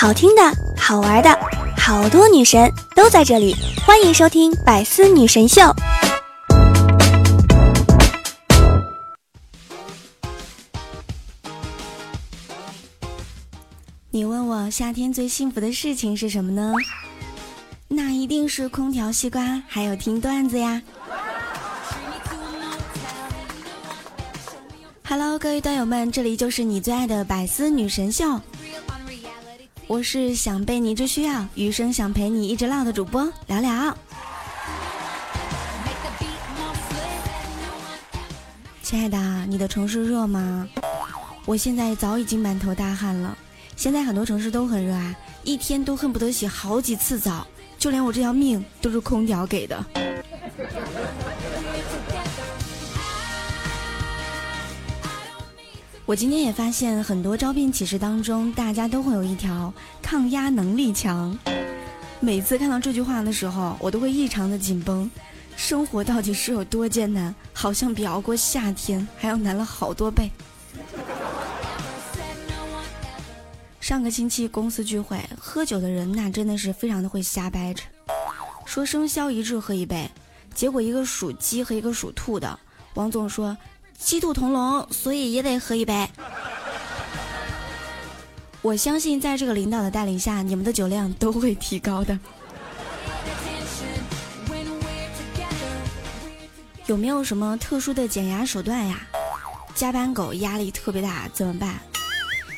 好听的、好玩的，好多女神都在这里，欢迎收听《百思女神秀》。你问我夏天最幸福的事情是什么呢？那一定是空调、西瓜，还有听段子呀。Hello，各位段友们，这里就是你最爱的百思女神秀。我是想被你一直需要，余生想陪你一直唠的主播聊聊。亲爱的，你的城市热吗？我现在早已经满头大汗了。现在很多城市都很热啊，一天都恨不得洗好几次澡，就连我这条命都是空调给的。我今天也发现，很多招聘启事当中，大家都会有一条抗压能力强。每次看到这句话的时候，我都会异常的紧绷。生活到底是有多艰难？好像比熬过夏天还要难了好多倍。上个星期公司聚会，喝酒的人那真的是非常的会瞎掰扯，说生肖一致喝一杯，结果一个属鸡和一个属兔的，王总说。鸡兔同笼，所以也得喝一杯。我相信，在这个领导的带领下，你们的酒量都会提高的。有没有什么特殊的减压手段呀？加班狗压力特别大，怎么办？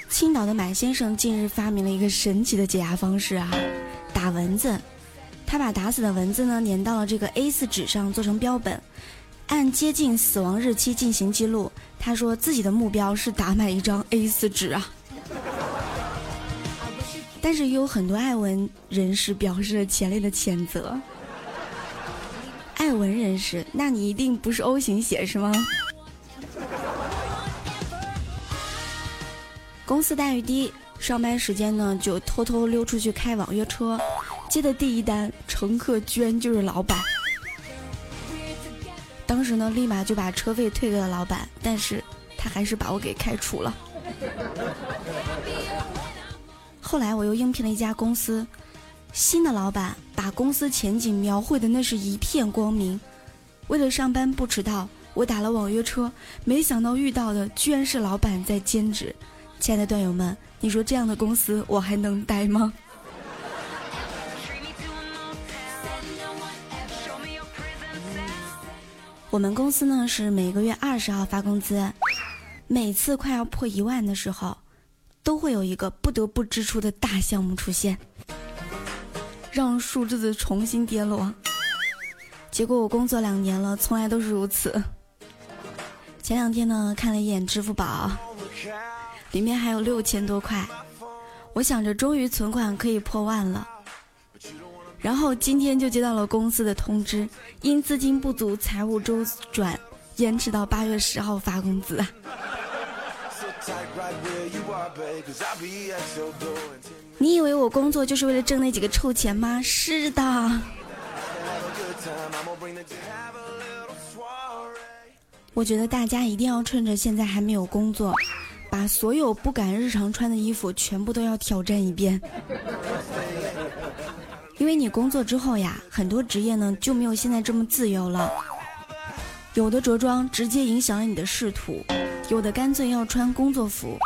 青岛的满先生近日发明了一个神奇的解压方式啊，打蚊子。他把打死的蚊子呢粘到了这个 A4 纸上，做成标本。按接近死亡日期进行记录。他说自己的目标是打满一张 A4 纸啊。但是也有很多爱文人士表示了强烈的谴责。爱文人士，那你一定不是 O 型血是吗？公司待遇低，上班时间呢就偷偷溜出去开网约车，接的第一单乘客居然就是老板。当时呢，立马就把车费退给了老板，但是他还是把我给开除了。后来我又应聘了一家公司，新的老板把公司前景描绘的那是一片光明。为了上班不迟到，我打了网约车，没想到遇到的居然是老板在兼职。亲爱的段友们，你说这样的公司我还能待吗？我们公司呢是每个月二十号发工资，每次快要破一万的时候，都会有一个不得不支出的大项目出现，让数字重新跌落。结果我工作两年了，从来都是如此。前两天呢看了一眼支付宝，里面还有六千多块，我想着终于存款可以破万了。然后今天就接到了公司的通知，因资金不足，财务周转延迟到八月十号发工资啊！你以为我工作就是为了挣那几个臭钱吗？是的。我觉得大家一定要趁着现在还没有工作，把所有不敢日常穿的衣服全部都要挑战一遍。因为你工作之后呀，很多职业呢就没有现在这么自由了。有的着装直接影响了你的仕途，有的干脆要穿工作服。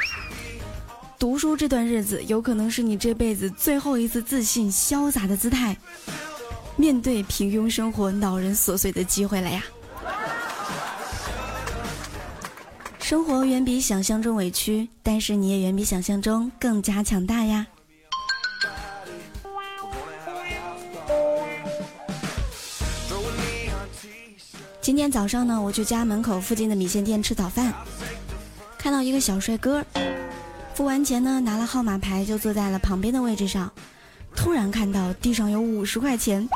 读书这段日子，有可能是你这辈子最后一次自信潇洒的姿态，面对平庸生活恼人琐碎的机会了呀。生活远比想象中委屈，但是你也远比想象中更加强大呀。今天早上呢，我去家门口附近的米线店吃早饭，看到一个小帅哥，付完钱呢，拿了号码牌就坐在了旁边的位置上。突然看到地上有五十块钱，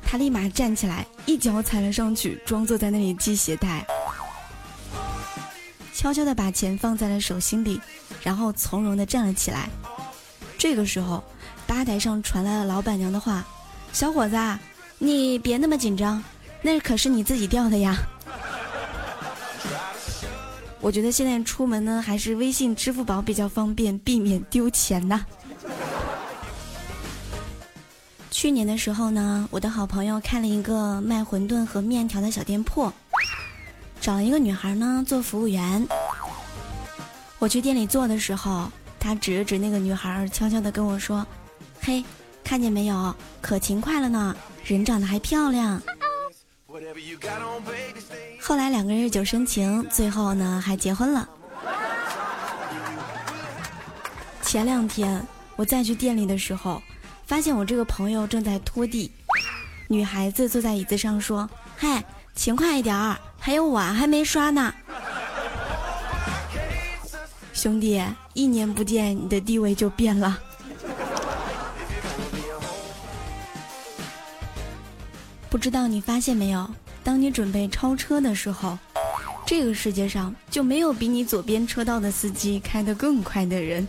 他立马站起来，一脚踩了上去，装作在那里系鞋带，悄悄地把钱放在了手心里，然后从容地站了起来。这个时候，吧台上传来了老板娘的话：“小伙子，你别那么紧张。”那可是你自己掉的呀！我觉得现在出门呢，还是微信、支付宝比较方便，避免丢钱呐。去年的时候呢，我的好朋友开了一个卖馄饨和面条的小店铺，找了一个女孩呢做服务员。我去店里做的时候，他指了指那个女孩，悄悄地跟我说：“嘿，看见没有，可勤快了呢，人长得还漂亮。”后来两个人日久生情，最后呢还结婚了。前两天我再去店里的时候，发现我这个朋友正在拖地，女孩子坐在椅子上说：“嗨，勤快一点儿，还有碗还没刷呢。”兄弟，一年不见，你的地位就变了。不知道你发现没有？当你准备超车的时候，这个世界上就没有比你左边车道的司机开得更快的人。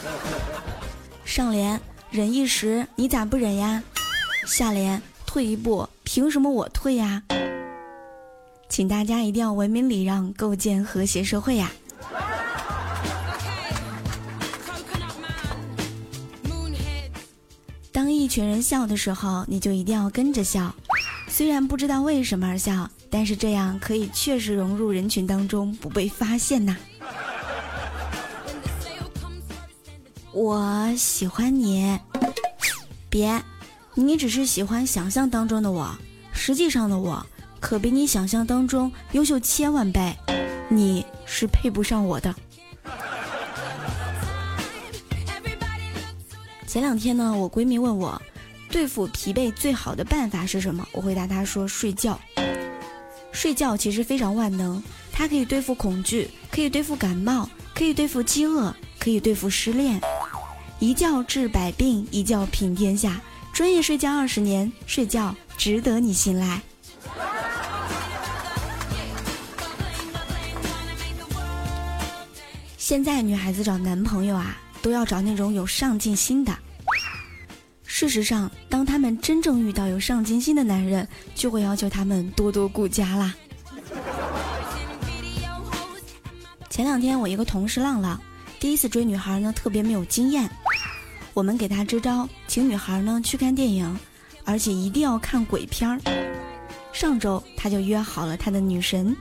上联忍一时，你咋不忍呀？下联退一步，凭什么我退呀？请大家一定要文明礼让，构建和谐社会呀！一群人笑的时候，你就一定要跟着笑。虽然不知道为什么而笑，但是这样可以确实融入人群当中，不被发现呐。我喜欢你，别，你只是喜欢想象当中的我，实际上的我可比你想象当中优秀千万倍，你是配不上我的。前两天呢，我闺蜜问我，对付疲惫最好的办法是什么？我回答他说睡觉。睡觉其实非常万能，它可以对付恐惧，可以对付感冒，可以对付饥饿，可以对付失恋。一觉治百病，一觉平天下。专业睡觉二十年，睡觉值得你信赖。现在女孩子找男朋友啊。都要找那种有上进心的。事实上，当他们真正遇到有上进心的男人，就会要求他们多多顾家啦。前两天，我一个同事浪浪，第一次追女孩呢，特别没有经验。我们给他支招，请女孩呢去看电影，而且一定要看鬼片儿。上周他就约好了他的女神，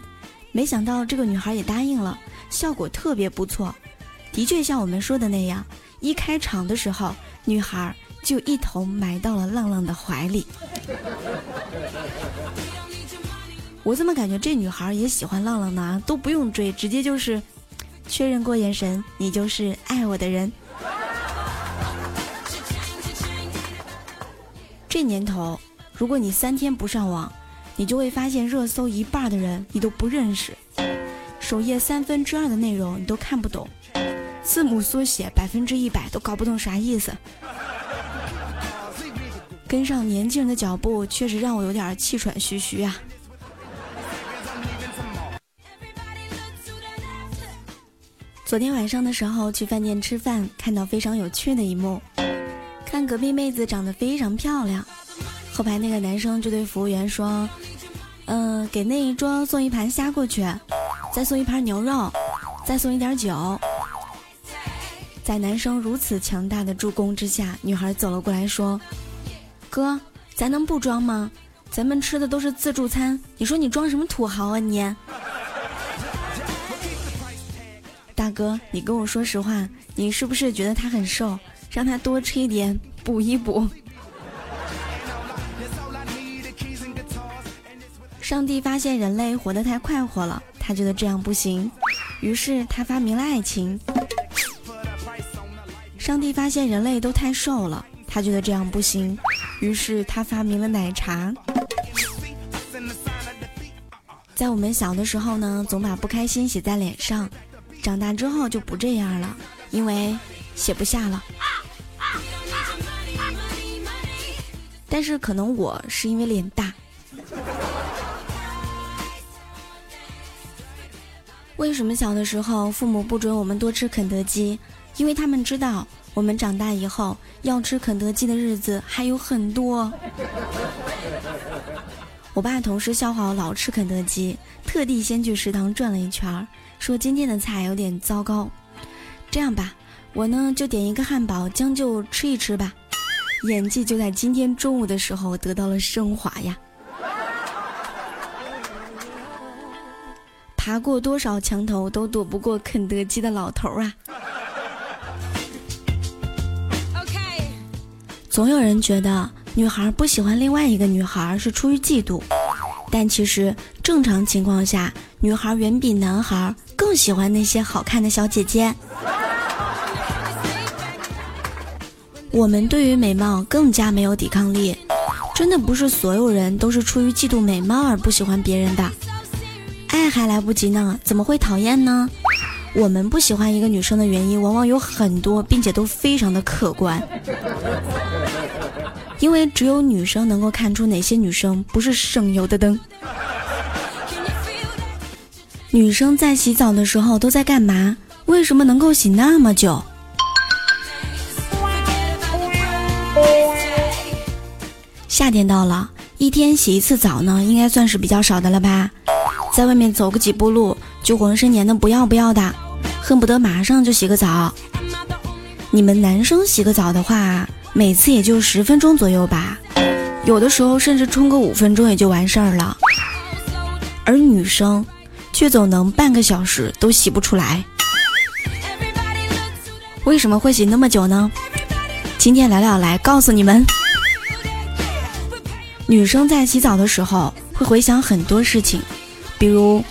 没想到这个女孩也答应了，效果特别不错。的确像我们说的那样，一开场的时候，女孩就一头埋到了浪浪的怀里。我怎么感觉这女孩也喜欢浪浪呢？都不用追，直接就是确认过眼神，你就是爱我的人。这年头，如果你三天不上网，你就会发现热搜一半的人你都不认识，首页三分之二的内容你都看不懂。字母缩写百分之一百都搞不懂啥意思，跟上年轻人的脚步确实让我有点气喘吁吁啊。昨天晚上的时候去饭店吃饭，看到非常有趣的一幕，看隔壁妹子长得非常漂亮，后排那个男生就对服务员说：“嗯，给那一桌送一盘虾过去，再送一盘牛肉，再送一点酒。”在男生如此强大的助攻之下，女孩走了过来，说：“哥，咱能不装吗？咱们吃的都是自助餐，你说你装什么土豪啊你？”大哥，你跟我说实话，你是不是觉得他很瘦？让他多吃一点，补一补。上帝发现人类活得太快活了，他觉得这样不行，于是他发明了爱情。上帝发现人类都太瘦了，他觉得这样不行，于是他发明了奶茶。在我们小的时候呢，总把不开心写在脸上，长大之后就不这样了，因为写不下了。但是可能我是因为脸大。为什么小的时候父母不准我们多吃肯德基？因为他们知道。我们长大以后要吃肯德基的日子还有很多。我爸同事笑话我老吃肯德基，特地先去食堂转了一圈儿，说今天的菜有点糟糕。这样吧，我呢就点一个汉堡将就吃一吃吧。演技就在今天中午的时候得到了升华呀！爬过多少墙头都躲不过肯德基的老头啊！总有人觉得女孩不喜欢另外一个女孩是出于嫉妒，但其实正常情况下，女孩远比男孩更喜欢那些好看的小姐姐。我们对于美貌更加没有抵抗力，真的不是所有人都是出于嫉妒美貌而不喜欢别人的，爱还来不及呢，怎么会讨厌呢？我们不喜欢一个女生的原因往往有很多，并且都非常的客观，因为只有女生能够看出哪些女生不是省油的灯。女生在洗澡的时候都在干嘛？为什么能够洗那么久？夏天到了，一天洗一次澡呢，应该算是比较少的了吧？在外面走个几步路，就浑身黏的不要不要的，恨不得马上就洗个澡。你们男生洗个澡的话，每次也就十分钟左右吧，有的时候甚至冲个五分钟也就完事儿了。而女生却总能半个小时都洗不出来，为什么会洗那么久呢？今天聊聊来告诉你们。女生在洗澡的时候会回想很多事情，比如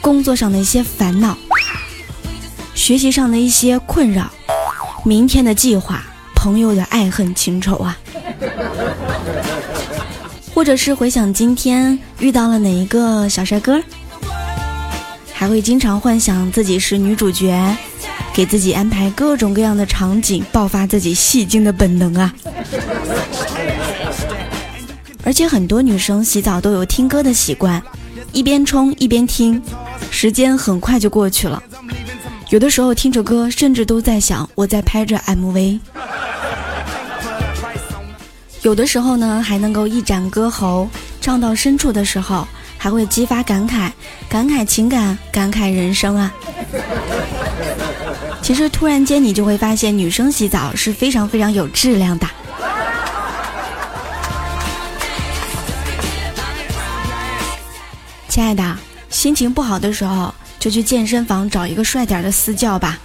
工作上的一些烦恼、学习上的一些困扰、明天的计划、朋友的爱恨情仇啊，或者是回想今天遇到了哪一个小帅哥，还会经常幻想自己是女主角，给自己安排各种各样的场景，爆发自己戏精的本能啊。而且很多女生洗澡都有听歌的习惯，一边冲一边听，时间很快就过去了。有的时候听着歌，甚至都在想我在拍着 MV。有的时候呢，还能够一展歌喉，唱到深处的时候，还会激发感慨，感慨情感，感慨人生啊。其实突然间你就会发现，女生洗澡是非常非常有质量的。亲爱的，心情不好的时候就去健身房找一个帅点的私教吧，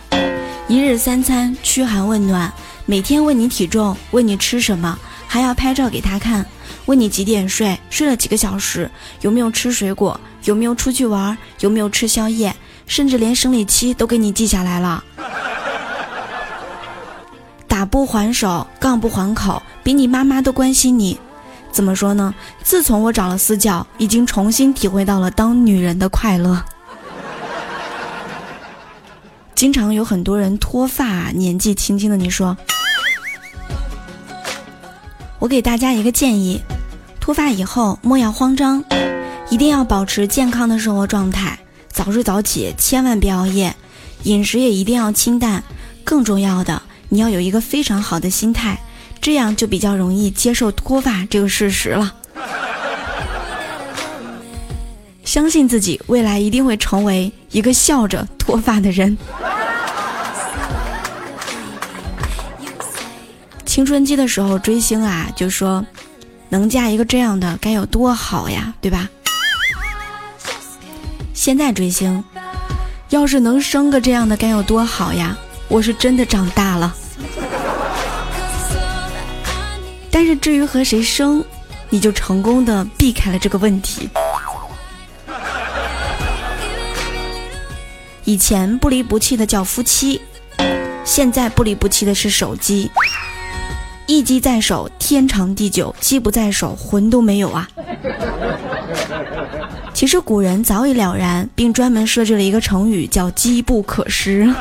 一日三餐嘘寒问暖，每天问你体重，问你吃什么，还要拍照给他看，问你几点睡，睡了几个小时，有没有吃水果，有没有出去玩，有没有吃宵夜，甚至连生理期都给你记下来了。打不还手，杠不还口，比你妈妈都关心你。怎么说呢？自从我找了私教，已经重新体会到了当女人的快乐。经常有很多人脱发，年纪轻轻的，你说，我给大家一个建议：脱发以后莫要慌张，一定要保持健康的生活状态，早睡早起，千万别熬夜，饮食也一定要清淡。更重要的，你要有一个非常好的心态。这样就比较容易接受脱发这个事实了。相信自己，未来一定会成为一个笑着脱发的人。青春期的时候追星啊，就说能嫁一个这样的该有多好呀，对吧？现在追星，要是能生个这样的该有多好呀！我是真的长大了。但是至于和谁生，你就成功的避开了这个问题。以前不离不弃的叫夫妻，现在不离不弃的是手机。一机在手，天长地久；机不在手，魂都没有啊。其实古人早已了然，并专门设置了一个成语，叫机不可失。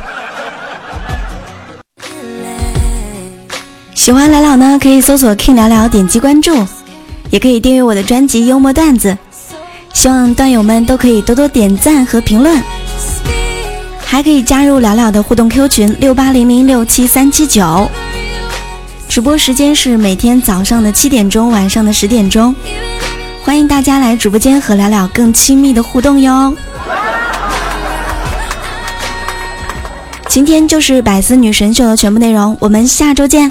喜欢聊聊呢，可以搜索 King 聊聊，点击关注，也可以订阅我的专辑幽默段子。希望段友们都可以多多点赞和评论，还可以加入聊聊的互动 Q 群六八零零六七三七九。直播时间是每天早上的七点钟，晚上的十点钟，欢迎大家来直播间和聊聊更亲密的互动哟。今天就是百思女神秀的全部内容，我们下周见。